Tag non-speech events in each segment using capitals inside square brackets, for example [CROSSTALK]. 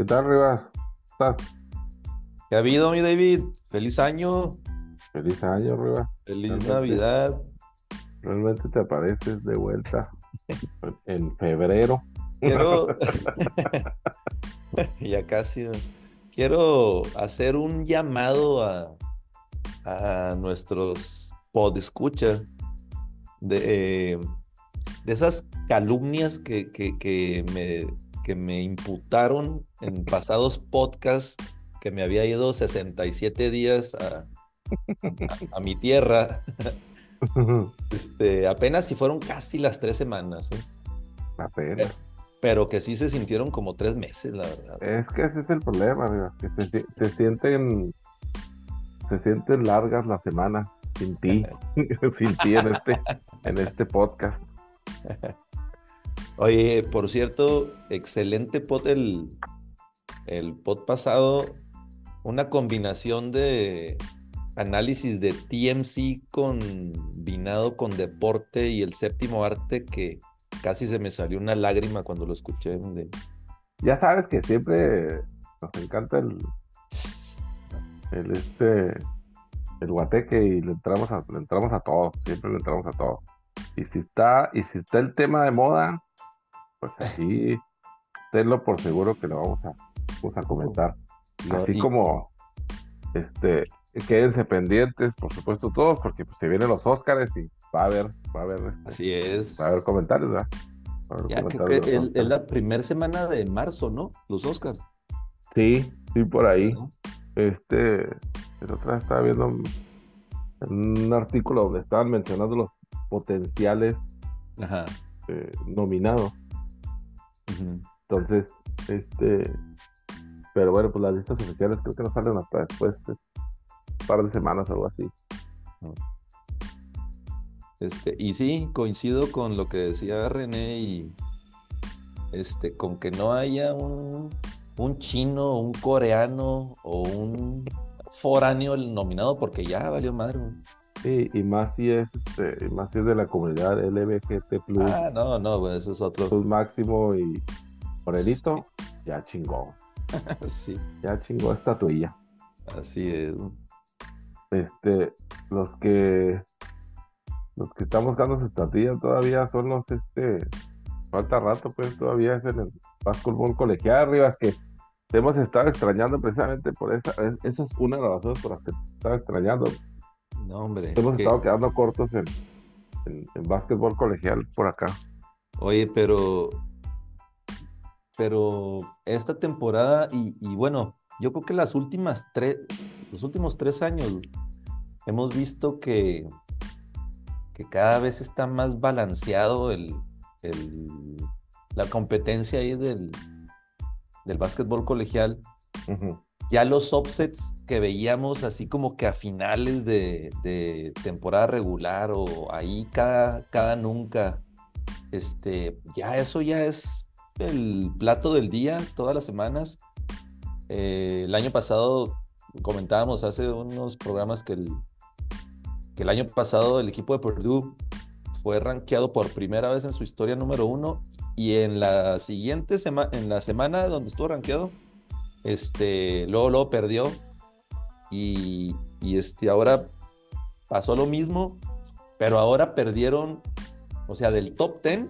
¿Qué tal, Rivas? ¿Estás? ¿Qué ha habido, mi David? Feliz año, Feliz año, Rivas. feliz Realmente. Navidad. Realmente te apareces de vuelta [LAUGHS] en febrero. Quiero, [LAUGHS] [LAUGHS] ya casi, quiero hacer un llamado a, a nuestros podescuchas de, eh, de esas calumnias que, que, que me, que me imputaron en pasados podcasts que me había ido 67 días a, a- a mi tierra. [LAUGHS] Este, apenas si fueron casi las tres semanas, ¿eh? Apenas. pero que sí se sintieron como tres meses, la verdad. Es que ese es el problema, que se, se sienten se sienten largas las semanas sin ti, [LAUGHS] [LAUGHS] sin ti en este, en este podcast. Oye, por cierto, excelente pod el, el pod pasado, una combinación de análisis de TMC combinado con deporte y el séptimo arte que casi se me salió una lágrima cuando lo escuché. Ya sabes que siempre nos encanta el, el este el guateque y le entramos a, le entramos a todo, siempre le entramos a todo. Y si está, y si está el tema de moda, pues aquí tenlo por seguro que lo vamos a, vamos a comentar. No, Así y- como este quédense pendientes, por supuesto, todos, porque pues, se vienen los Óscares y va a haber, va a haber este, Así es. va a haber comentarios, ¿verdad? Va a haber Ya creo que es la primera semana de marzo, ¿no? Los Oscars. Sí, sí, por ahí. ¿no? Este, el otro día estaba viendo un, un artículo donde estaban mencionando los potenciales Ajá. eh, nominados. Entonces, este, pero bueno, pues las listas oficiales creo que no salen hasta después de un par de semanas o algo así. Este, y sí, coincido con lo que decía René y este, con que no haya un, un chino, un coreano o un foráneo nominado porque ya valió madre. Sí, y más si es, este, más si es de la comunidad LBGT plus, Ah, no, no, güey, eso es otro. plus máximo y Morelito, ya chingó, Sí, ya chingó [LAUGHS] estatuilla. así es. este, los que los que están buscando su estatuilla todavía son los este falta rato pues todavía es en el básquetbol colegial Rivas que te hemos estado extrañando precisamente por esa es- esa es una de las razones por las que te estaba extrañando No, hombre. hemos que- estado quedando cortos en, en, en básquetbol colegial por acá Oye, pero, pero esta temporada y, y bueno, yo creo que las últimas tres, los últimos tres años hemos visto que, que cada vez está más balanceado el, el- la competencia ahí del, del básquetbol colegial. Ya los offsets que veíamos así como que a finales de, de temporada regular o ahí cada, cada nunca, este, ya eso ya es el plato del día todas las semanas. Eh, el año pasado comentábamos hace unos programas que el, que el año pasado el equipo de Purdue fue rankeado por primera vez en su historia número uno y en la siguiente semana, en la semana donde estuvo rankeado, este, luego, luego perdió y, y este, ahora pasó lo mismo, pero ahora perdieron, o sea, del top 10,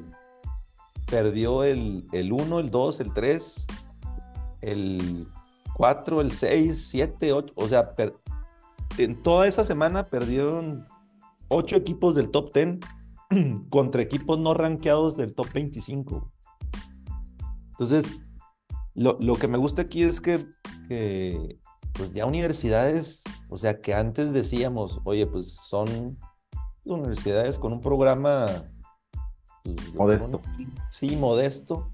perdió el, el 1, el 2, el 3, el 4, el 6, 7, 8, o sea, per- en toda esa semana perdieron 8 equipos del top 10 [CLEARS THROAT] contra equipos no rankeados del top 25. Entonces, lo, lo que me gusta aquí es que, que, pues ya universidades, o sea, que antes decíamos, oye, pues son universidades con un programa pues, Modesto. Sí, modesto.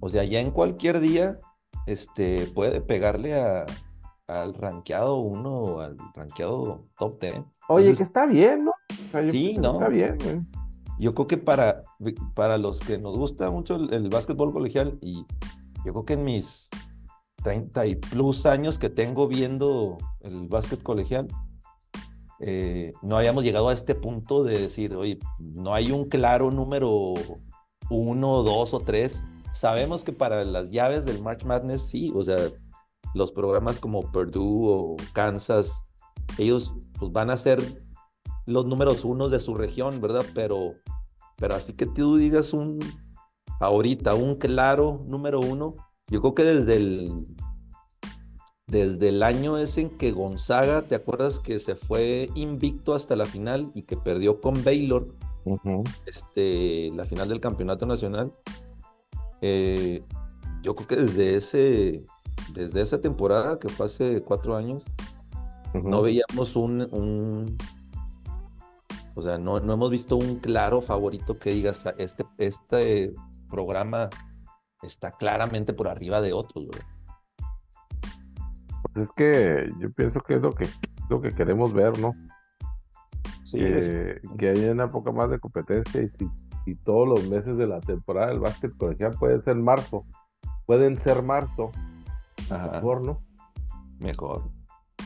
O sea, ya en cualquier día este, puede pegarle a, al rankeado 1 o al rankeado top 10. oye Entonces, que está bien ¿no? O sea, yo Sí, ¿no? está bien güey. yo creo que para, para los que nos gusta mucho el, el básquetbol colegial, y yo creo que en mis 30 y plus años que tengo viendo el básquet colegial, eh, no habíamos llegado a este punto de decir, oye, no hay un claro número uno, dos o tres, sabemos que para las llaves del March Madness sí, o sea, los programas como Purdue o Kansas, ellos pues, van a ser los números unos de su región, ¿verdad? Pero, pero así que tú digas un, ahorita, un claro número uno, yo creo que desde el, desde el año ese en que Gonzaga, ¿te acuerdas que se fue invicto hasta la final y que perdió con Baylor? este, la final del campeonato nacional. Eh, yo creo que desde ese, desde esa temporada que fue hace cuatro años, no veíamos un, o sea, no, no, hemos visto un claro favorito que digas, este, este programa está claramente por arriba de otros, Pues es que yo pienso que es lo que, lo que queremos ver, ¿no? Sí, que, que haya una poca más de competencia y si, todos los meses de la temporada del básquet colegial puede ser marzo, pueden ser marzo, mejor, ¿no? Mejor.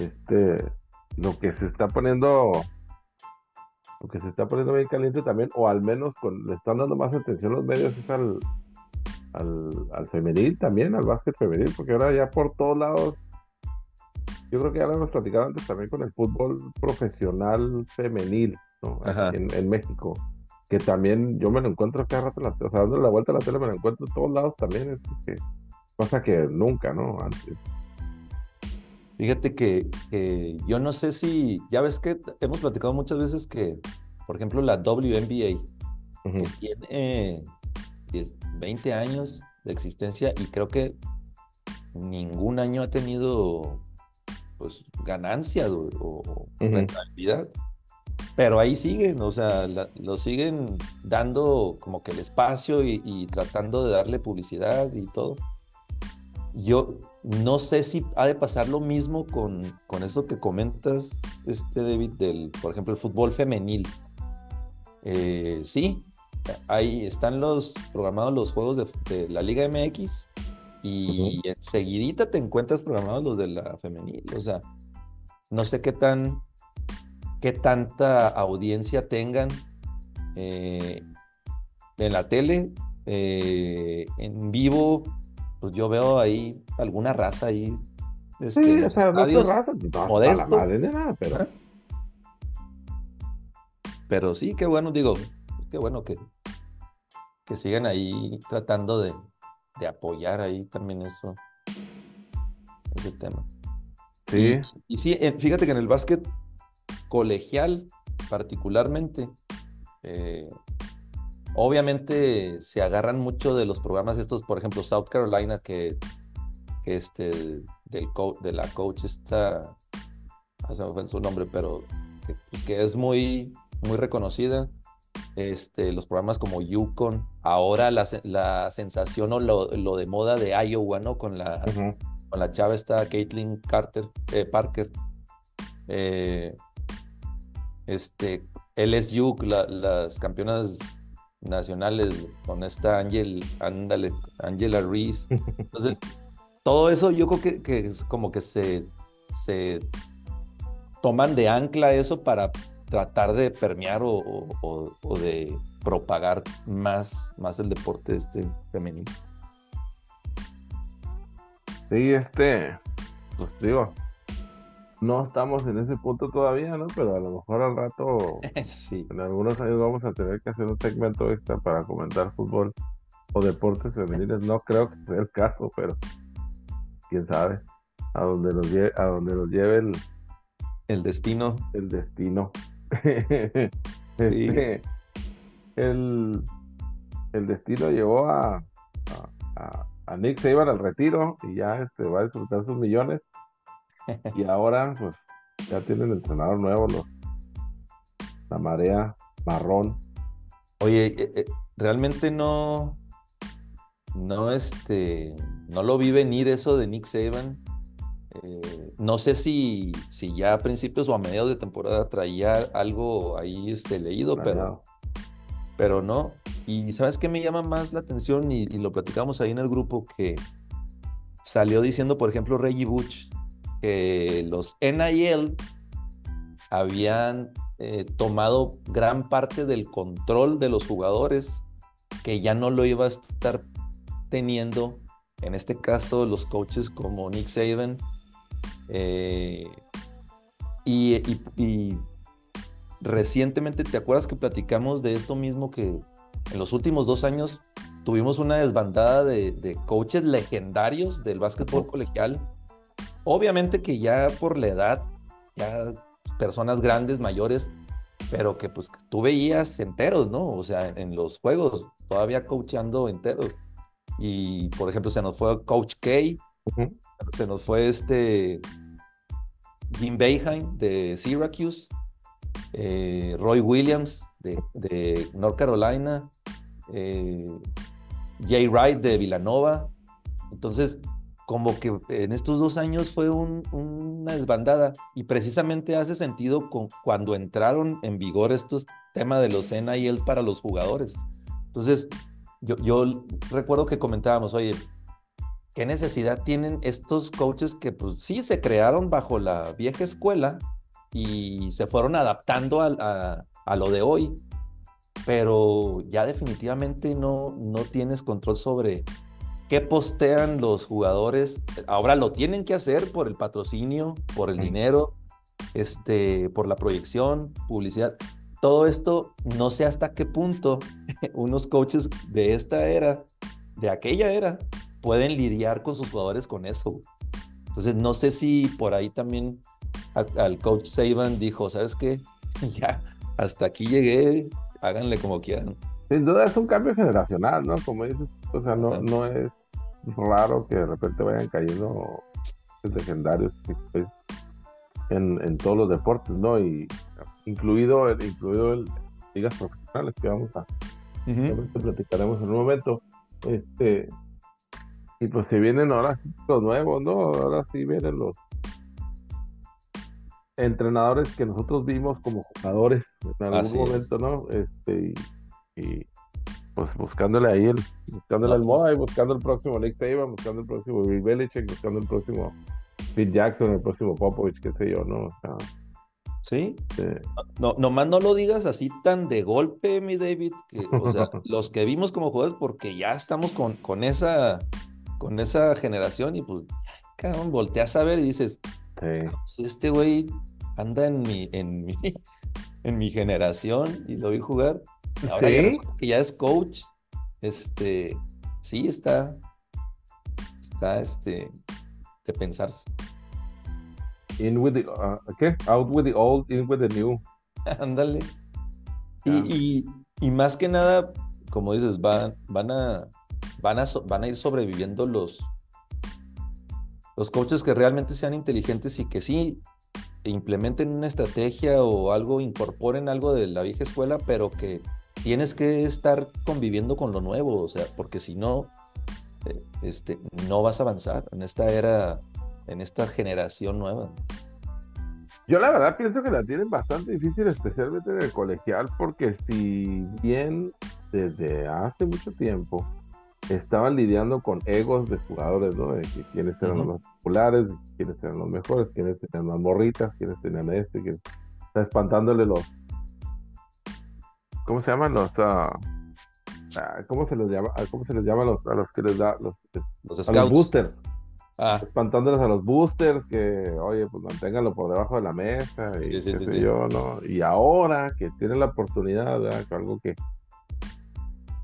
Este, lo que se está poniendo, lo que se está poniendo bien caliente también, o al menos con, le están dando más atención los medios es al, al, al femenil también, al básquet femenil, porque ahora ya por todos lados yo creo que ya lo hemos platicado antes también con el fútbol profesional femenil en, México, que también yo me lo encuentro cada rato, la, o sea, dándole la vuelta a la tele me lo encuentro en todos lados también, es que, cosa que nunca, ¿no? Antes. Fíjate que, yo no sé si, ya ves que hemos platicado muchas veces que, por ejemplo, la WNBA, que tiene 20 años de existencia y creo que ningún año ha tenido pues ganancia o, rentabilidad. Pero ahí siguen, o sea, lo siguen dando como que el espacio y, tratando de darle publicidad y todo. Yo no sé si ha de pasar lo mismo con, con eso que comentas, este David, del, por ejemplo, el fútbol femenil. Eh, sí, ahí están los programados los juegos de, de la Liga MX y enseguidita te encuentras programados los de la femenil. O sea, no sé qué tan, qué tanta audiencia tengan eh, en la tele, eh, en vivo, pues yo veo ahí alguna raza ahí. Este, sí, o sea, no raza, no, modesto. nada, pero... pero sí, qué bueno, digo, qué bueno que, que sigan ahí tratando de, de apoyar ahí también eso, ese tema. Sí. Y, sí, fíjate que en el básquet colegial particularmente, eh, obviamente se agarran mucho de los programas estos, por ejemplo, South Carolina, que, que este, del de la coach está, ah, se me fue su nombre, pero que, pues, que es muy, muy reconocida este, los programas como Yukon, ahora la, la sensación o lo, lo, de moda de Iowa, ¿no? Con la, con la chava esta Caitlin Carter, eh, Parker. Eh, este, LSU, las campeonas nacionales con esta Angel, ándale, Angela Reese. [LAUGHS] Entonces, todo eso yo creo que, que es como que se, se toman de ancla eso para tratar de permear o, de propagar más, más el deporte este femenino. Sí, este, pues digo, no estamos en ese punto todavía, ¿no? Pero a lo mejor al rato, [LAUGHS] sí. en algunos años vamos a tener que hacer un segmento extra para comentar fútbol o deportes femeniles. No creo que sea el caso, pero quién sabe a dónde nos lleve, a dónde nos lleve el, el destino. El destino. [LAUGHS] Este, el, el, destino llevó a, a, Nick se iba al retiro y ya este, va a disfrutar sus millones. [LAUGHS] y ahora, pues, ya tienen el entrenador nuevo, los, la marea marrón. Oye, eh, eh, realmente no, no, este, no lo vi venir eso de Nick Saban. Eh, no sé si, si ya a principios o a mediados de temporada traía algo ahí este, leído, pero, pero no. Y ¿sabes qué me llama más la atención? Y, lo platicamos ahí en el grupo que salió diciendo, por ejemplo, Reggie Butch, que los NIL habían eh, tomado gran parte del control de los jugadores, que ya no lo iba a estar teniendo, en este caso, los coaches como Nick Saban. Eh, y, y, recientemente, ¿te acuerdas que platicamos de esto mismo que en los últimos dos años tuvimos una desbandada de, de coaches legendarios del básquetbol colegial? Obviamente que ya por la edad, ya personas grandes, mayores, pero que pues tú veías enteros, ¿no? O sea, en los juegos, todavía coachando enteros. Y por ejemplo, se nos fue Coach K, se nos fue este Jim Beheim de Syracuse, eh, Roy Williams de, North Carolina, eh, Jay Wright de Villanova. Entonces, como que en estos dos años fue una desbandada y precisamente hace sentido cuando entraron en vigor estos temas de los NIL para los jugadores. Entonces, yo, yo recuerdo que comentábamos, oye, ¿qué necesidad tienen estos coaches que pues sí se crearon bajo la vieja escuela y se fueron adaptando a, a, lo de hoy? Pero ya definitivamente no, no tienes control sobre qué postean los jugadores. Ahora lo tienen que hacer por el patrocinio, por el dinero, este, por la proyección, publicidad. Todo esto no sé hasta qué punto [LAUGHS] unos coaches de esta era, de aquella era, pueden lidiar con sus jugadores con eso. Entonces no sé si por ahí también al coach Saban dijo, ¿sabes qué? [LAUGHS] ya, hasta aquí llegué, háganle como quieran. Sin duda es un cambio generacional, ¿no? Como dices, o sea, no, no es raro que de repente vayan cayendo legendarios pues, en, en, todos los deportes, ¿no? Y incluido, incluido el ligas profesionales que vamos a platicaremos en un momento. Este, y pues se vienen ahora sí los nuevos, ¿no? Ahora sí vienen los entrenadores que nosotros vimos como jugadores en algún momento, ¿no? Este, y pues buscándole ahí el, buscándole el moda y buscando el próximo Nick Saban, buscando el próximo Bill Belichick, buscando el próximo Phil Jackson, el próximo Popovich, qué sé yo, ¿no? sí. No, nomás no lo digas así tan de golpe, mi David, que, o sea, [LAUGHS] los que vimos como jugadores, porque ya estamos con, con esa con esa generación y pues, cabrón, volteas a ver y dices, sí. Pues, este güey anda en mi, en mi, [LAUGHS] en mi generación y lo vi jugar Ahora que ya es coach, este, sí está, está, este, de pensarse. In with the, uh, ¿qué? Out with the old, in with the new. [LAUGHS] Ándale. Y, y, más que nada, como dices, van, van, a, van, a, van a ir sobreviviendo los, los coaches que realmente sean inteligentes y que sí implementen una estrategia o algo, incorporen algo de la vieja escuela, pero que tienes que estar conviviendo con lo nuevo, o sea, porque si no, eh, este, no vas a avanzar en esta era, en esta generación nueva. Yo la verdad pienso que la tienen bastante difícil, especialmente en el colegial, porque si bien desde hace mucho tiempo estaban lidiando con egos de jugadores, ¿no? De que quiénes eran los más populares, quiénes eran los mejores, quiénes tenían las morritas, quiénes tenían este, quiénes... Está espantándole los, ¿cómo se llaman los ah, ah, ¿cómo se les llama? Ah, ¿Cómo se les llama a los, a los que les da los, los, boosters? Espantándoles a los boosters que, oye, pues manténganlo por debajo de la mesa y sí, sí, yo, ¿no? Y ahora que tienen la oportunidad, ¿verdad? algo que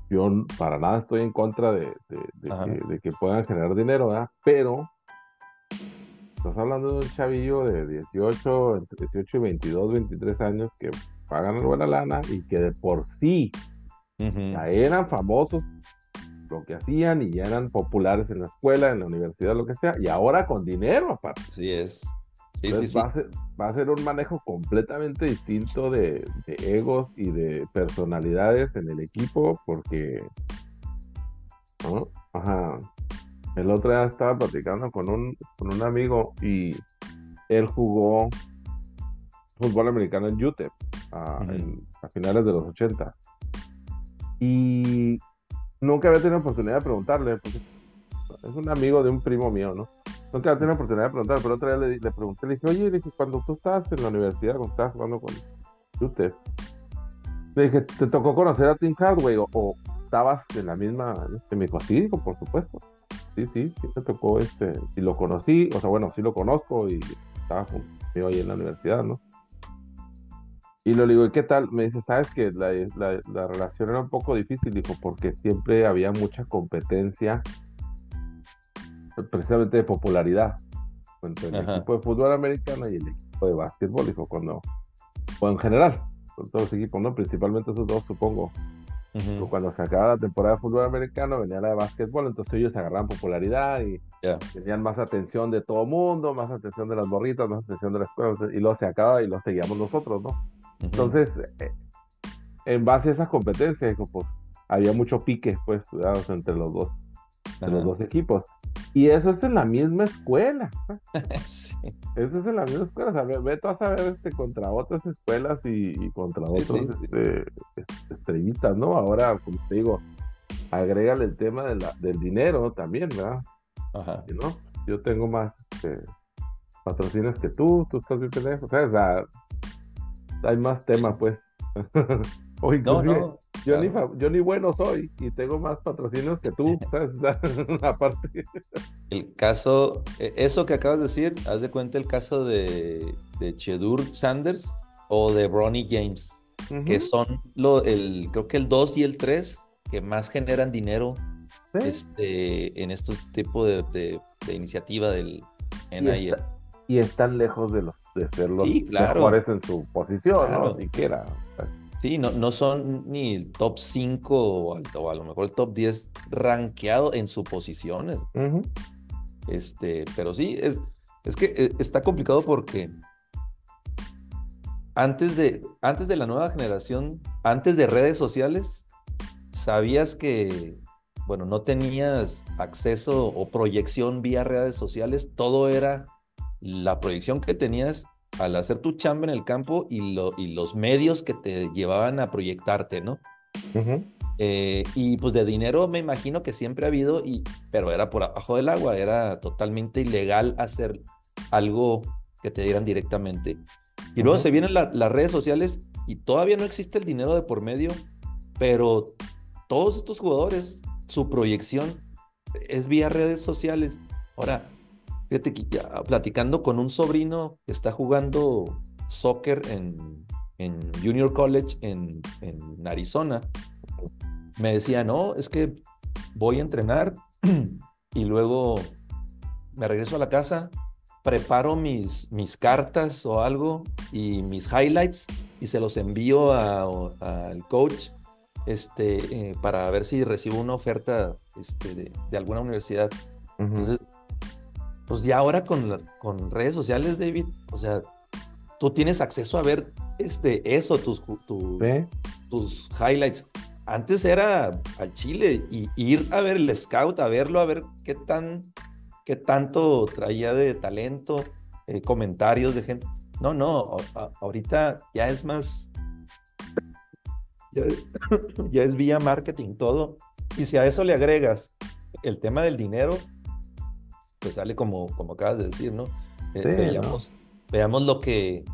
yo para nada estoy en contra de, de, que, puedan generar dinero, ¿verdad? Pero estás hablando de un chavillo de 18, entre 18 y 22, 23 años que pagan buena lana y que de por sí ya eran famosos lo que hacían y ya eran populares en la escuela, en la universidad, lo que sea, y ahora con dinero aparte. Sí es. Sí, sí, va, a ser, va, a ser, un manejo completamente distinto de, egos y de personalidades en el equipo, porque Ajá. el otro día estaba platicando con un, con un amigo y él jugó fútbol americano en UTEP a, finales de los 80. Y nunca había tenido oportunidad de preguntarle, porque es un amigo de un primo mío, ¿no? Nunca había tenido oportunidad de preguntarle, pero otra vez le, pregunté, le dije, oye, le dije, cuando tú estabas en la universidad, cuando estabas jugando con UTEP, le dije, ¿te tocó conocer a Tim Hardway o, estabas en la misma, este, me dijo, sí, por supuesto. Sí, sí, sí me tocó, este, si lo conocí, o sea, bueno, sí lo conozco y estaba conmigo ahí en la universidad, ¿no? Y lo digo, ¿y qué tal? Me dice, sabes que la, la, relación era un poco difícil, dijo, porque siempre había mucha competencia, precisamente de popularidad, entre el equipo de fútbol americano y el equipo de básquetbol, dijo, cuando, o en general, con todos los equipos, ¿no? Principalmente esos dos, supongo. Cuando se acababa la temporada de fútbol americano, venía la de básquetbol, entonces ellos agarraban popularidad y tenían más atención de todo mundo, más atención de las morritas, más atención de la escuela, y luego se acaba y lo seguíamos nosotros, ¿no? Entonces, eh, en base a esas competencias, pues había mucho pique, pues, entre los dos, los dos equipos. Y eso es en la misma escuela. [LAUGHS] sí. Eso es en la misma escuela. O sea, ve, a saber este, contra otras escuelas y, contra otras este, estrellitas, ¿no? Ahora, como te digo, agrégale el tema de la, del dinero también, ¿verdad? Ajá. ¿no? Yo tengo más este, patrocinios que tú, tú estás bien pendejo. O sea, hay más tema, pues. [LAUGHS] no, no, yo, ni, yo ni bueno soy y tengo más patrocinios que tú, [LAUGHS] Aparte. [LAUGHS] El caso, e, eso que acabas de decir, haz de cuenta el caso de, de Chedur Sanders o de Bronny James, que son lo, el, creo que el 2 y el 3 que más generan dinero este, en este tipo de, de, iniciativa del NIL. Y, están lejos de los de ser los mejores en su posición, ¿no? Siquiera. Sí, no, no son ni el top 5 o, a lo mejor el top 10 rankeado en su posición. este, pero sí, es, es que eh, está complicado porque antes de, antes de la nueva generación, antes de redes sociales, sabías que, bueno, no tenías acceso o proyección vía redes sociales, todo era la proyección que tenías al hacer tu chamba en el campo y, lo, y los medios que te llevaban a proyectarte, ¿no? Eh, y pues de dinero me imagino que siempre ha habido, y, pero era por abajo del agua, era totalmente ilegal hacer algo que te dieran directamente. Y luego se vienen las redes sociales y todavía no existe el dinero de por medio, pero todos estos jugadores, su proyección es vía redes sociales. Ahora, Fíjate que ya platicando con un sobrino que está jugando soccer en, Junior College en, Arizona, me decía, no, es que voy a entrenar [CLEARS THROAT] y luego me regreso a la casa, preparo mis, mis cartas o algo y mis highlights y se los envío al coach este, eh, para ver si recibo una oferta este, de, alguna universidad. Entonces, pues ya ahora con, con redes sociales, David, o sea, tú tienes acceso a ver este, eso, tus, tus highlights. Antes era al Chile y ir a ver el scout, a verlo, a ver qué tan, qué tanto traía de talento, eh, comentarios de gente. No, no, ahorita ya es más, ya, [COUGHS] ya es vía marketing todo. Y si a eso le agregas el tema del dinero, pues sale como, como acabas de decir, ¿no? Eh, veamos, veamos lo que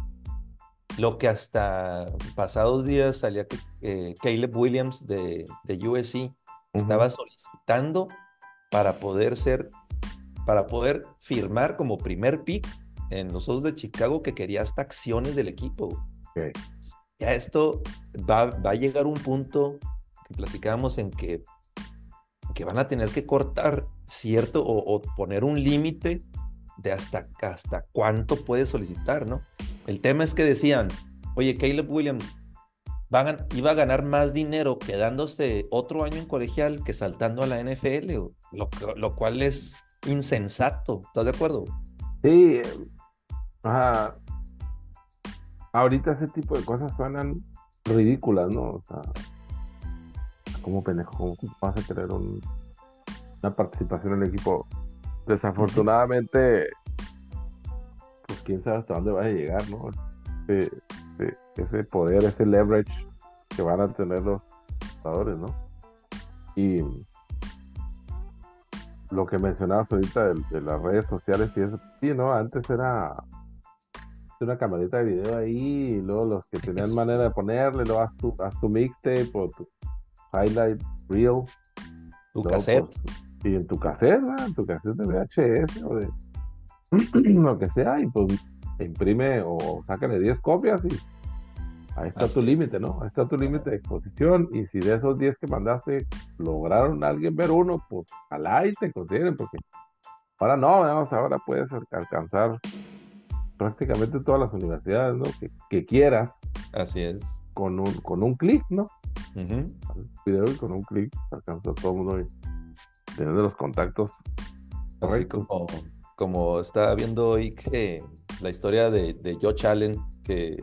lo que hasta pasados días salía que eh, Caleb Williams de, de USC estaba solicitando para poder ser, para poder firmar como primer pick en los Osos de Chicago que quería hasta acciones del equipo. Ya esto va, va, a llegar un punto que platicábamos en que, que van a tener que cortar cierto o, poner un límite de hasta, hasta cuánto puede solicitar, ¿no? El tema es que decían, oye, Caleb Williams iba a ganar más dinero quedándose otro año en colegial que saltando a la NFL, lo, cual es insensato, ¿estás de acuerdo? Sí, ahorita ese tipo de cosas suenan ridículas, ¿no? O sea, como pendejo, ¿cómo vas a querer un participación en el equipo. Desafortunadamente, pues quién sabe hasta dónde va a llegar, ¿no? ese poder, ese leverage que van a tener los jugadores, ¿no? Y lo que mencionabas ahorita de, las redes sociales y eso, sí, ¿no? Antes era una camarita de video ahí y luego los que tenían manera de ponerle, luego haz tu, haz tu mixtape o tu highlight Real. Tu cassette. Pues, y en tu cassette, en tu cassette de VHS o de [CLEARS THROAT] lo que sea, y pues imprime o sácale 10 copias y ahí está tu límite, ¿no? Ahí está tu límite de exposición y si de esos 10 que mandaste lograron alguien ver uno, pues ojalá y te consideren, porque ahora no, vamos, ahora puedes alcanzar prácticamente todas las universidades, ¿no? Que, quieras. Así es. Con un, con un clic, ¿no? Video y con un clic alcanza todo el mundo y teniendo los contactos. Así como, como estaba viendo hoy que la historia de, de Josh Allen, que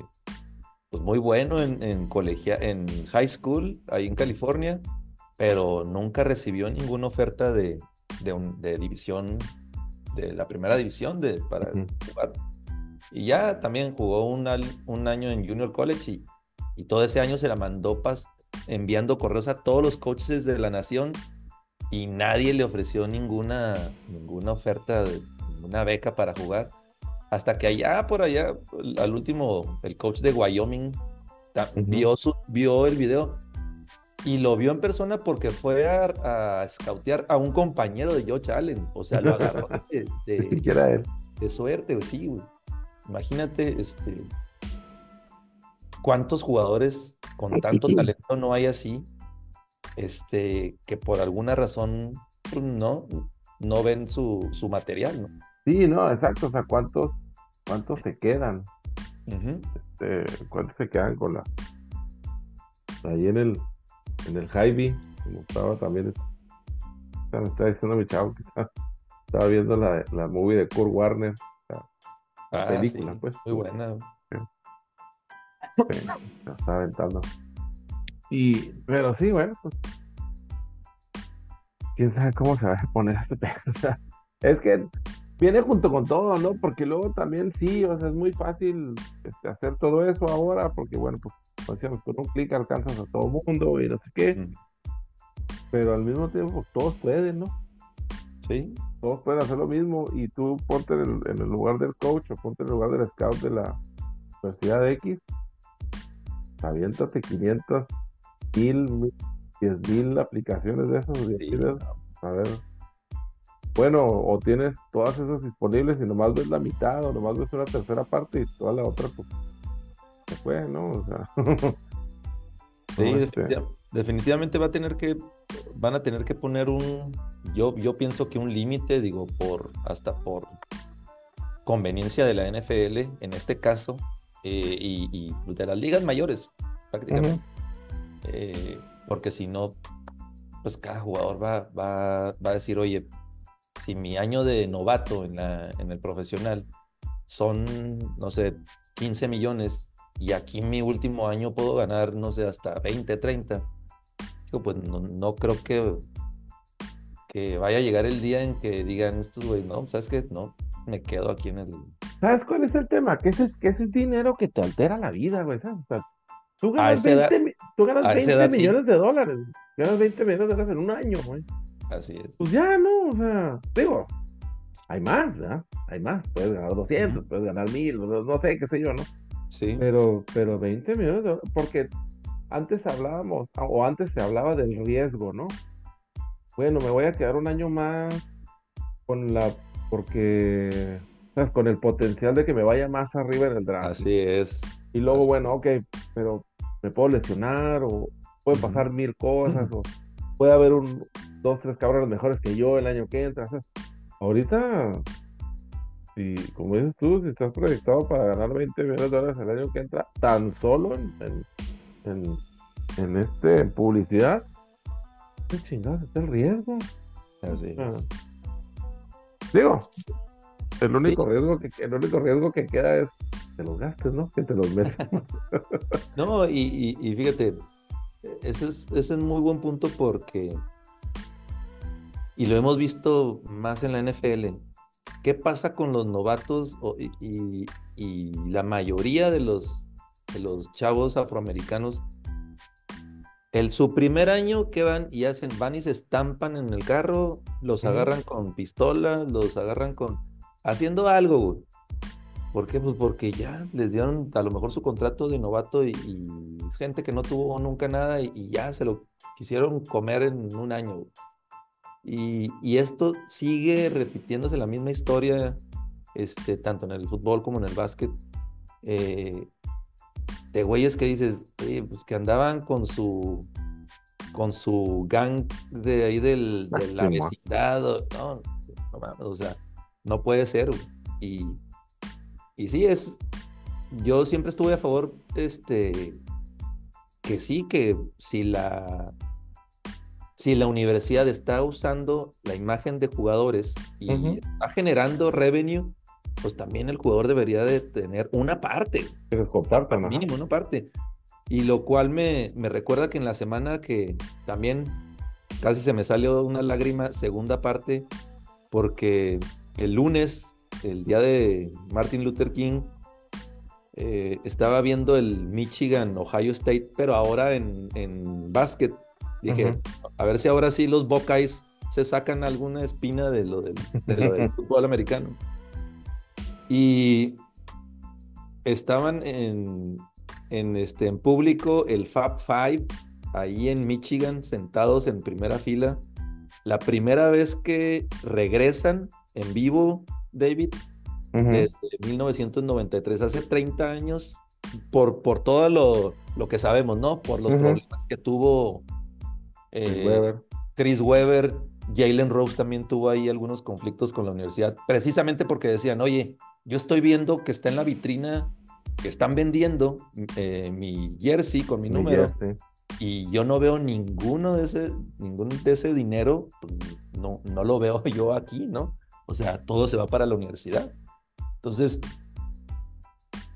pues muy bueno en, en, colegia, en high school, ahí en California, pero nunca recibió ninguna oferta de, de, de división, de la primera división de, para jugar. Y ya también jugó un, un año en Junior College y, y, todo ese año se la mandó pas, enviando correos a todos los coaches de la nación y nadie le ofreció ninguna, ninguna oferta, una beca para jugar. Hasta que allá, por allá, al último, el coach de Wyoming vio, su, vio el video y lo vio en persona porque fue a, a scoutear a un compañero de Josh Allen. O sea, lo [LAUGHS] agarró de, de, de suerte, sí, güey. Imagínate, este, cuántos jugadores con tanto talento no hay así, este, que por alguna razón pues, no, no ven su, su material, ¿no? Sí, no, exacto, o sea, cuántos, cuántos se quedan, este, cuántos se quedan con la, ahí en el, en el Jaime, como estaba también, me está diciendo mi chavo que estaba viendo la, la movie de Kurt Warner, Ah, película, pues. Muy buena. Está aventando. Y, pero sí, bueno, pues. Quién sabe cómo se va a poner este pedo. [LAUGHS] es que viene junto con todo, ¿no? Porque luego también sí, o sea, es muy fácil este, hacer todo eso ahora, porque bueno, pues, como decíamos, con un clic alcanzas a todo mundo y no sé qué. Pero al mismo tiempo, todos pueden, ¿no? Sí. Todos pueden hacer lo mismo y tú ponte en el, lugar del coach o ponte en el lugar del scout de la Universidad de X. Aviéntate 500, mil, 10 mil aplicaciones de esos. A ver. Bueno, o tienes todas esas disponibles y nomás ves la mitad o nomás ves una tercera parte y toda la otra, pues se fue, ¿no? O sea. [LAUGHS] sí, este definitivamente va a tener que van a tener que poner un, yo, yo pienso que un límite, digo, por, hasta por conveniencia de la NFL en este caso, eh, y, de las ligas mayores, prácticamente. Eh, porque si no, pues cada jugador va, va, va, a decir, oye, si mi año de novato en, la, en el profesional son, no sé, 15 millones, y aquí mi último año puedo ganar, no sé, hasta 20, 30 pues no, creo que, que vaya a llegar el día en que digan estos güey, no, ¿sabes qué? No, me quedo aquí en el... ¿Sabes cuál es el tema? Que ese es, que ese es dinero que te altera la vida, güey. tú ganas 20, tú ganas 20 millones de dólares. Ganas 20 millones de dólares en un año, güey. Así es. Pues ya, no, o sea, digo, hay más, ¿verdad? Hay más. Puedes ganar 200, puedes ganar 1000, no, sé, qué sé yo, ¿no? Sí. Pero, pero 20 millones de dólares, porque antes hablábamos, o antes se hablaba del riesgo, ¿no? Bueno, me voy a quedar un año más con la, porque, ¿sabes? Con el potencial de que me vaya más arriba en el draft. Así es. Y luego, bueno, ok, pero me puedo lesionar, o puede pasar mil cosas, o puede haber un, dos, tres cabrones mejores que yo el año que entra. ¿sabes? Ahorita, si, como dices tú, si estás proyectado para ganar 20 millones de dólares el año que entra, tan solo en en, en este publicidad, ¿qué chingados está el riesgo? Así ah. Digo, el único riesgo que el único riesgo que queda es que los gastes, ¿no? Que te los metes. [LAUGHS] no, y, y, fíjate, ese es, ese es un muy buen punto porque, y lo hemos visto más en la NFL, ¿qué pasa con los novatos y, y la mayoría de los de los chavos afroamericanos, el, su primer año que van y hacen, van y se estampan en el carro, los agarran con pistola, los agarran con, haciendo algo, güey. ¿Por qué? Pues porque ya les dieron a lo mejor su contrato de novato y, es gente que no tuvo nunca nada y, ya se lo quisieron comer en un año. Y, y, esto sigue repitiéndose la misma historia, este, tanto en el fútbol como en el básquet. Eh, de güeyes que dices, pues que andaban con su con su gang de ahí del, de la vecindad. No, no o sea, no puede ser. Y, y sí, es. Yo siempre estuve a favor, este, que sí, que si la, si la universidad está usando la imagen de jugadores y está generando revenue, pues también el jugador debería de tener una parte. Mínimo, una parte. Y lo cual me, me recuerda que en la semana que también casi se me salió una lágrima, segunda parte, porque el lunes, el día de Martin Luther King, eh, estaba viendo el Michigan, Ohio State, pero ahora en, en básquet. Dije, a ver si ahora sí los Buckeyes se sacan alguna espina de lo del, de lo del [LAUGHS] fútbol americano. Y estaban en, en, este, en público el Fab Five, ahí en Michigan, sentados en primera fila. La primera vez que regresan en vivo, David, desde 1993, hace 30 años, por, por todo lo, lo que sabemos, ¿no? Por los problemas que tuvo eh, Chris Webber. Jalen Rose también tuvo ahí algunos conflictos con la universidad, precisamente porque decían, oye, yo estoy viendo que está en la vitrina, que están vendiendo eh, mi jersey con mi, número. Y yo no veo ninguno de ese, ningún de ese dinero, pues, no, no lo veo [LAUGHS] yo aquí, ¿no? O sea, todo se va para la universidad. Entonces,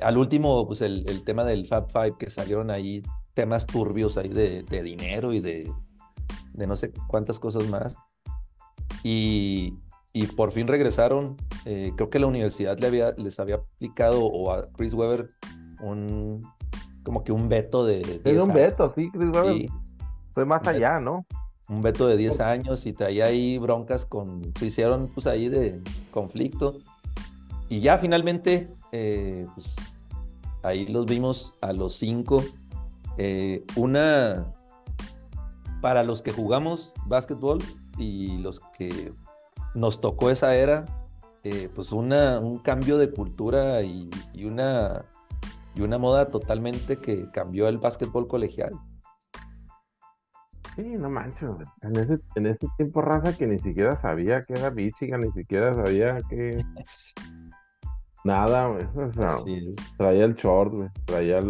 al último, pues el, el tema del Fab Five, que salieron ahí temas turbios ahí de, de dinero y de, de no sé cuántas cosas más. Y, y por fin regresaron. Eh, creo que la universidad le había, les había aplicado o a Chris Webber un como que un veto de. Es un veto, sí, Chris Webber. fue más allá, ¿no? Un veto de 10 años y traía ahí broncas con. Se hicieron pues ahí de conflicto. Y ya finalmente, eh, pues, ahí los vimos a los cinco. Eh, una. Para los que jugamos básquetbol y los que nos tocó esa era, eh, pues una, un cambio de cultura y, una, y una moda totalmente que cambió el básquetbol colegial. Sí, no manches, en ese, en ese tiempo raza que ni siquiera sabía que era Michigan, ni siquiera sabía que... Nada, traía el short, traía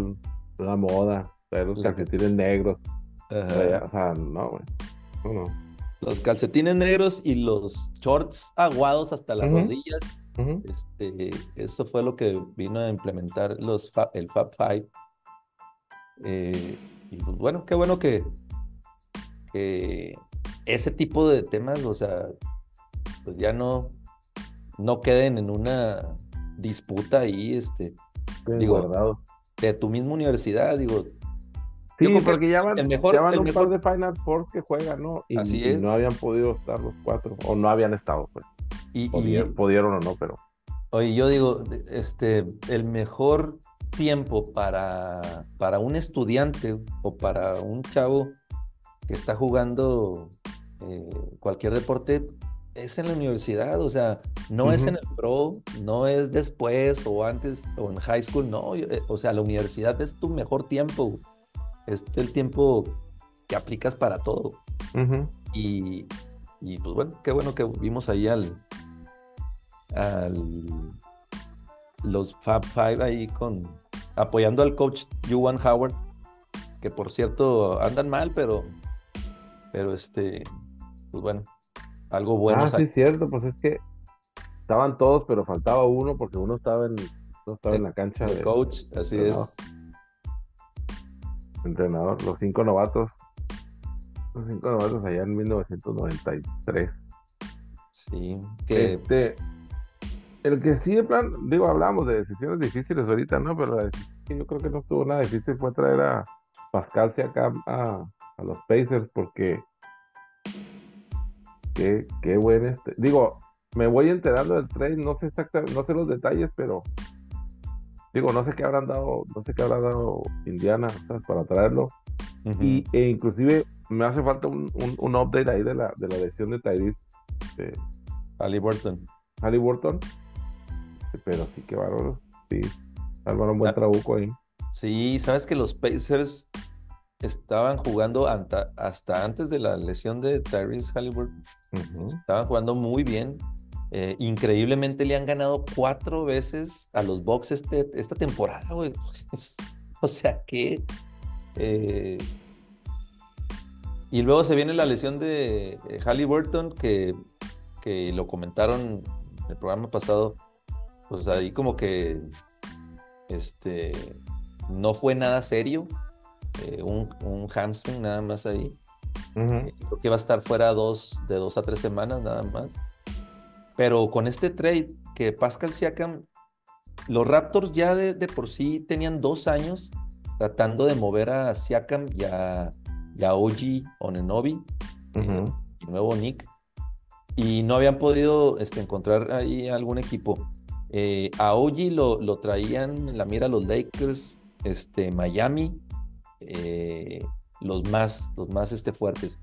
la moda, traía los calcetines negros, o sea, no, güey, no, no. Los calcetines negros y los shorts aguados hasta las rodillas. este, eso fue lo que vino a implementar los el Fab Five. Eh, y pues bueno, qué bueno que, ese tipo de temas, o sea, pues ya no, no queden en una disputa ahí, este, digo, de tu misma universidad, digo, Sí, porque ya van, el mejor, ya van un par de Final Four que juegan, ¿no? Y, Así es. no habían podido estar los cuatro, o no habían estado, pues. Y, pudieron o no, pero. Oye, yo digo, este, el mejor tiempo para, para un estudiante o para un chavo que está jugando eh, cualquier deporte es en la universidad, o sea, no es en el pro, no es después o antes o en high school, no, eh, o sea, la universidad es tu mejor tiempo es el tiempo que aplicas para todo. y, pues bueno, qué bueno que vimos ahí al, los Fab Five ahí con apoyando al coach Juwan Howard, que por cierto andan mal, pero pero este, pues bueno, algo bueno. Ah, sí, es cierto, pues es que estaban todos, pero faltaba uno porque uno estaba en, estaba en la cancha. El coach, así es entrenador, los cinco novatos, los cinco novatos allá en 1993. Sí, que... Este, el que sí, de plan, digo, hablamos de decisiones difíciles ahorita, ¿no? Pero la que yo creo que no estuvo nada difícil fue traer a Pascal acá a, a los Pacers porque qué, qué buen este. Digo, me voy enterando del trade, no sé exactamente, no sé los detalles, pero digo, no sé qué habrán dado, no sé qué habrá dado Indiana, ¿sabes? Para traerlo. y, e inclusive me hace falta un, un, update ahí de la, de la lesión de Tyrese. De Halliburton. Halliburton. Pero sí que bárbaro. Sí. Álvaro, un buen ah. trabuco ahí. Sí, sabes que los Pacers estaban jugando hasta, antes de la lesión de Tyrese Halliburton. Estaban jugando muy bien. Eh, increíblemente le han ganado cuatro veces a los Bucks este, esta temporada, güey. o sea que. Eh, y luego se viene la lesión de eh, Halliburton, que, que lo comentaron en el programa pasado. Pues ahí como que este no fue nada serio. Un, un, hamstring nada más ahí. creo que va a estar fuera dos, de dos a tres semanas nada más. Pero con este trade que Pascal Siakam, los Raptors ya de, por sí tenían dos años tratando de mover a Siakam y a, Oji Onenobi, eh, y nuevo Nick, y no habían podido este, encontrar ahí algún equipo. Eh, a Oji lo, lo, traían en la mira los Lakers, este, Miami, eh, los más, los más este, fuertes.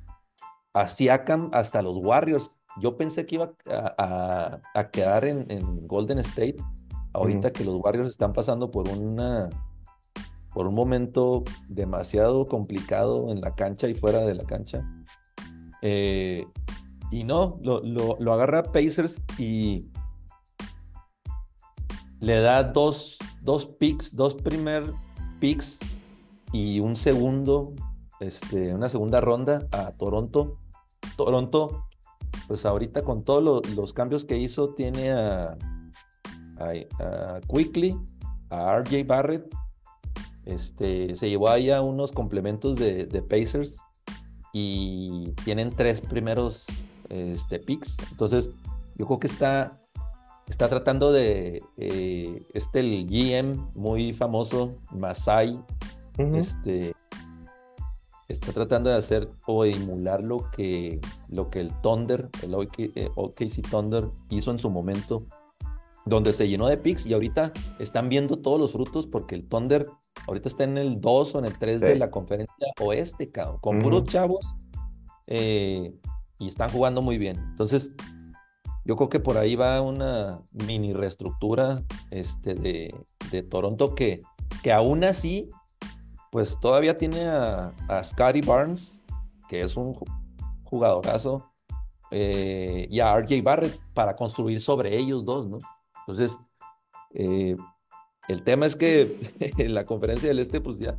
A Siakam hasta los Warriors, yo pensé que iba a, quedar en, Golden State, ahorita que los Warriors están pasando por una por un momento demasiado complicado en la cancha y fuera de la cancha. Eh, y no, lo, lo, agarra Pacers y le da dos, dos picks, dos primer picks y un segundo, este, una segunda ronda a Toronto. Toronto pues ahorita con todos los cambios que hizo, tiene a, Quickly, a RJ Barrett, este, se llevó ahí a unos complementos de, Pacers y tienen tres primeros este, picks. Entonces, yo creo que está, está tratando de, eh, este, el GM muy famoso, Masai, este, está tratando de hacer o emular lo que, lo que el Thunder, el OKC eh, Thunder hizo en su momento, donde se llenó de picks y ahorita están viendo todos los frutos porque el Thunder ahorita está en el 2 o en el 3 de la conferencia oeste, con puros chavos eh, y están jugando muy bien. Entonces, yo creo que por ahí va una mini reestructura este, de, de Toronto que, que aún así pues todavía tiene a, Scotty Barnes, que es un jugadorazo, eh, y a RJ Barrett para construir sobre ellos dos, ¿no? Entonces, eh, el tema es que [LAUGHS] en la conferencia del Este, pues ya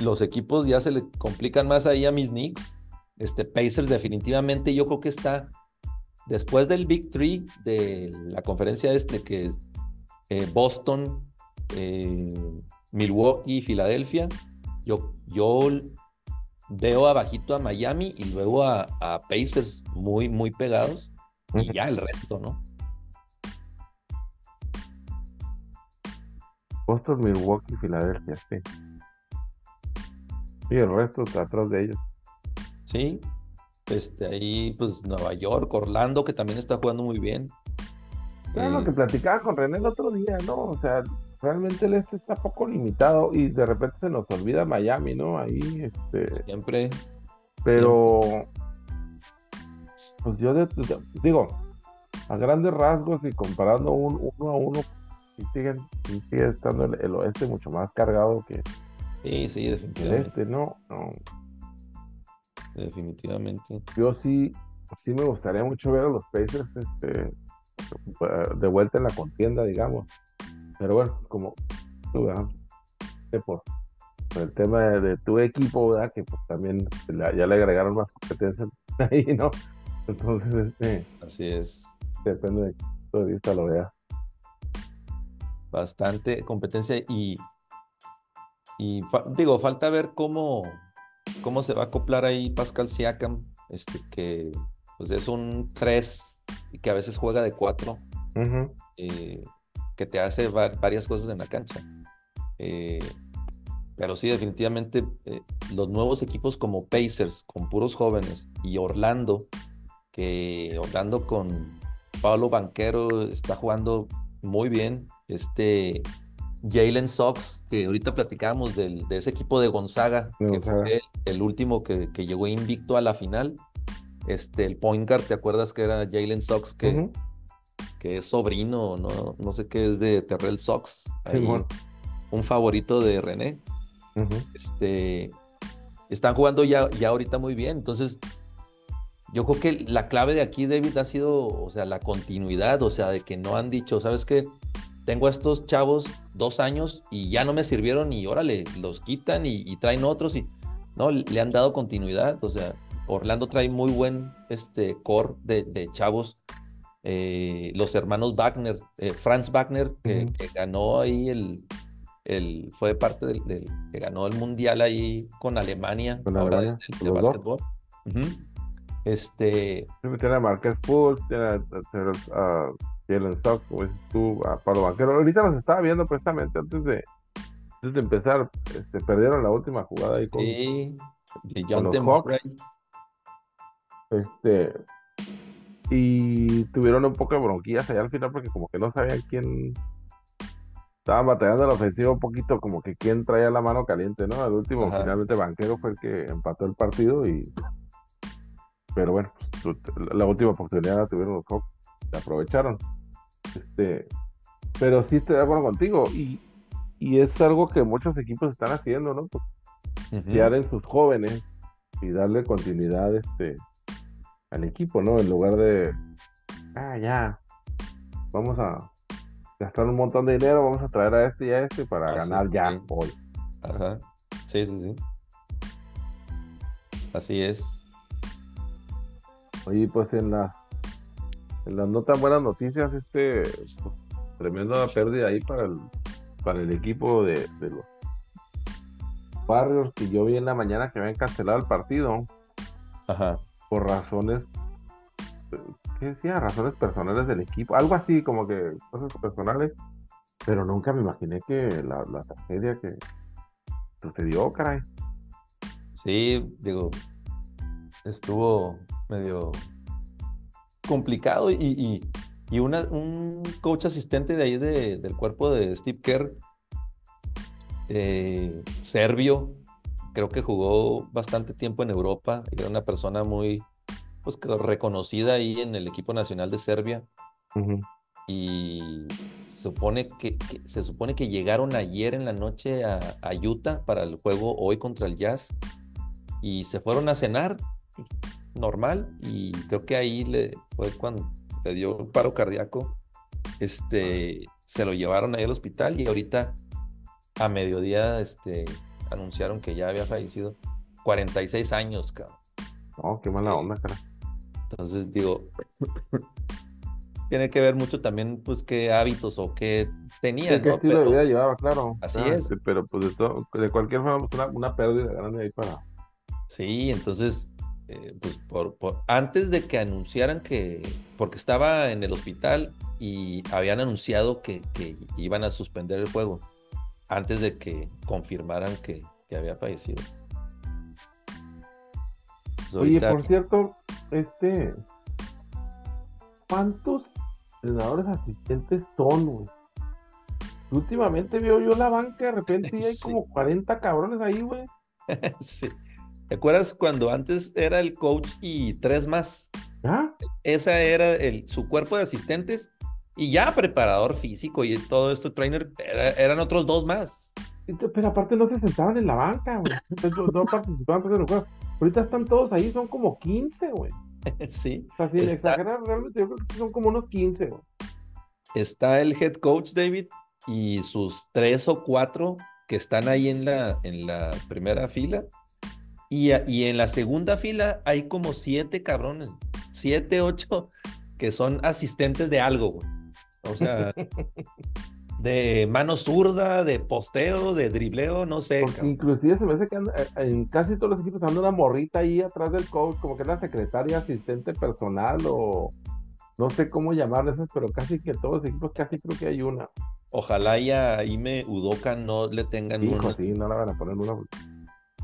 los equipos ya se le complican más ahí a mis Knicks. Este Pacers definitivamente yo creo que está después del Big Three de la conferencia este que es eh, Boston, Milwaukee Filadelfia yo, yo veo abajito a Miami y luego a, Pacers muy, muy pegados y ya el resto, ¿no? Boston, Milwaukee, Filadelfia, sí. Y el resto está atrás de ellos. Sí. Este, ahí, pues, Nueva York, Orlando, que también está jugando muy bien. Lo eh, que platicaba con René el otro día, ¿no? O sea, realmente el este está poco limitado y de repente se nos olvida Miami, ¿no? Ahí, este. Siempre. Pero. Pues yo digo, a grandes rasgos y comparando uno a uno, sí, siguen, sigue estando el, oeste mucho más cargado que. Sí, sí, definitivamente. El este, ¿no? no. Definitivamente. Yo sí, sí me gustaría mucho ver a los Pacers este, de vuelta en la contienda, digamos. Pero bueno, como tú, por, el tema de, tu equipo, ¿verdad? Que pues también ya le agregaron más competencia [LAUGHS] ahí, ¿no? Entonces, este. Así es. Depende de tu de vista lo vea. Bastante competencia y. Y digo, falta ver cómo, cómo se va a acoplar ahí Pascal Siakam, este, que pues es un 3 y que a veces juega de 4 que te hace varias cosas en la cancha. Eh, pero sí, definitivamente eh, los nuevos equipos como Pacers, con puros jóvenes, y Orlando, que Orlando con Pablo Banquero está jugando muy bien. Este Jalen Sox, que ahorita platicábamos del, de ese equipo de Gonzaga, que fue el, el último que, que llegó invicto a la final. Este, el point guard, ¿te acuerdas que era Jalen Sox? Que. Que es sobrino, no, no sé qué es de Terrell Sox. ahí, un favorito de René. Este, están jugando ya, ya ahorita muy bien. Entonces, yo creo que la clave de aquí, David, ha sido, o sea, la continuidad, o sea, de que no han dicho, ¿sabes qué? Tengo a estos chavos dos años y ya no me sirvieron y órale, los quitan y, y traen otros y no, le han dado continuidad, o sea, Orlando trae muy buen este, core de, de chavos. Eh, los hermanos Wagner, eh, Franz Wagner, que, ganó ahí el, el, fue parte del, del- que ganó el mundial ahí con Alemania, Con ahora de- Alemania, de, los dos. básquetbol. Este, Tiene a Marquez Fultz, tiene a, a- a Jalen Sox, como dices tú, a Pablo Banquero. Ahorita los estaba viendo precisamente antes de, antes de empezar. Este, perdieron la última jugada ahí con, sí, de con John los. Hawks. Murray. Este, y tuvieron un poco de bronquillas allá al final porque como que no sabían quién estaban batallando la ofensiva un poquito, como que quién traía la mano caliente, ¿no? Al último, Ajá. finalmente Banquero fue el que empató el partido y pero bueno, pues, la última oportunidad la tuvieron los Hawks, la aprovecharon. Este, pero sí estoy de acuerdo contigo y, y es algo que muchos equipos están haciendo, ¿no? Pues, confiar en sus jóvenes y darle continuidad este al equipo, ¿no? En lugar de ah ya vamos a gastar un montón de dinero, vamos a traer a este y a este para Ah, sí, ganar ya sí. hoy. Ajá. Sí, sí, sí. Así es. Oye, pues en las en las no tan buenas noticias, este pues, tremenda pérdida ahí para el para el equipo de, de los Warriors que yo vi en la mañana que habían cancelado el partido. Ajá. por razones, ¿qué decía? Razones personales del equipo, algo así como que cosas personales, pero nunca me imaginé que la, tragedia que sucedió, caray. Sí, digo, estuvo medio complicado y, y, y un coach asistente de ahí de- del cuerpo de Steve Kerr, eh, serbio, creo que jugó bastante tiempo en Europa era una persona muy pues, reconocida ahí en el equipo nacional de Serbia. Y se supone que, que- se supone que llegaron ayer en la noche a, a Utah para el juego hoy contra el Jazz. Y se fueron a cenar normal. Y creo que ahí le fue cuando le dio un paro cardíaco. Este se lo llevaron ahí al hospital y ahorita a mediodía este anunciaron que ya había fallecido. 46 años cabrón. No, qué mala onda, caray. Entonces digo, [LAUGHS] tiene que ver mucho también, pues, qué hábitos o qué tenía, Sí, ¿Qué ¿no? estilo de vida llevaba, claro? Así Ah, es. sí, pero pues de, todo, de cualquier forma, pues, una, una pérdida grande ahí para... Sí, entonces, eh, pues, por, por- antes de que anunciaran que, porque estaba en el hospital y habían anunciado que, que iban a suspender el juego, antes de que confirmaran que, que había fallecido. Pues, Oye, por cierto, este... ¿Cuántos entrenadores asistentes son, güey? Últimamente veo yo la banca, de repente y hay Sí. como 40 cabrones ahí, güey. [LAUGHS] Sí. ¿Te acuerdas cuando antes era el coach y tres más? ¿Ya? Esa era el, su cuerpo de asistentes y ya preparador físico y todo esto, trainer, era- eran otros dos más. Pero aparte no se sentaban en la banca, güey. No, no participaban pues, en el juego. Ahorita están todos ahí, son como 15, güey. [LAUGHS] sí. O sea, sin Está- exagerar, realmente yo creo que son como unos 15, güey. Está el head coach David y sus tres o cuatro que están ahí en la, en la primera fila. Y, y en la segunda fila hay como siete cabrones, siete, ocho, que son asistentes de algo, güey. O sea, [LAUGHS] de mano zurda, de posteo, de dribleo, no sé. Porque inclusive se me hace que anda- eh, en casi todos los equipos anda una morrita ahí atrás del coach, como que es la secretaria, asistente personal o no sé cómo llamarle esas, pero casi que todos los equipos casi creo que hay una. Ojalá ya a Ime Udoka no le tengan Hijo, una. sí, no la van a poner una. pues.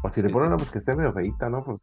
O si le ponen sí. una, pues que esté medio feita, ¿no? Pues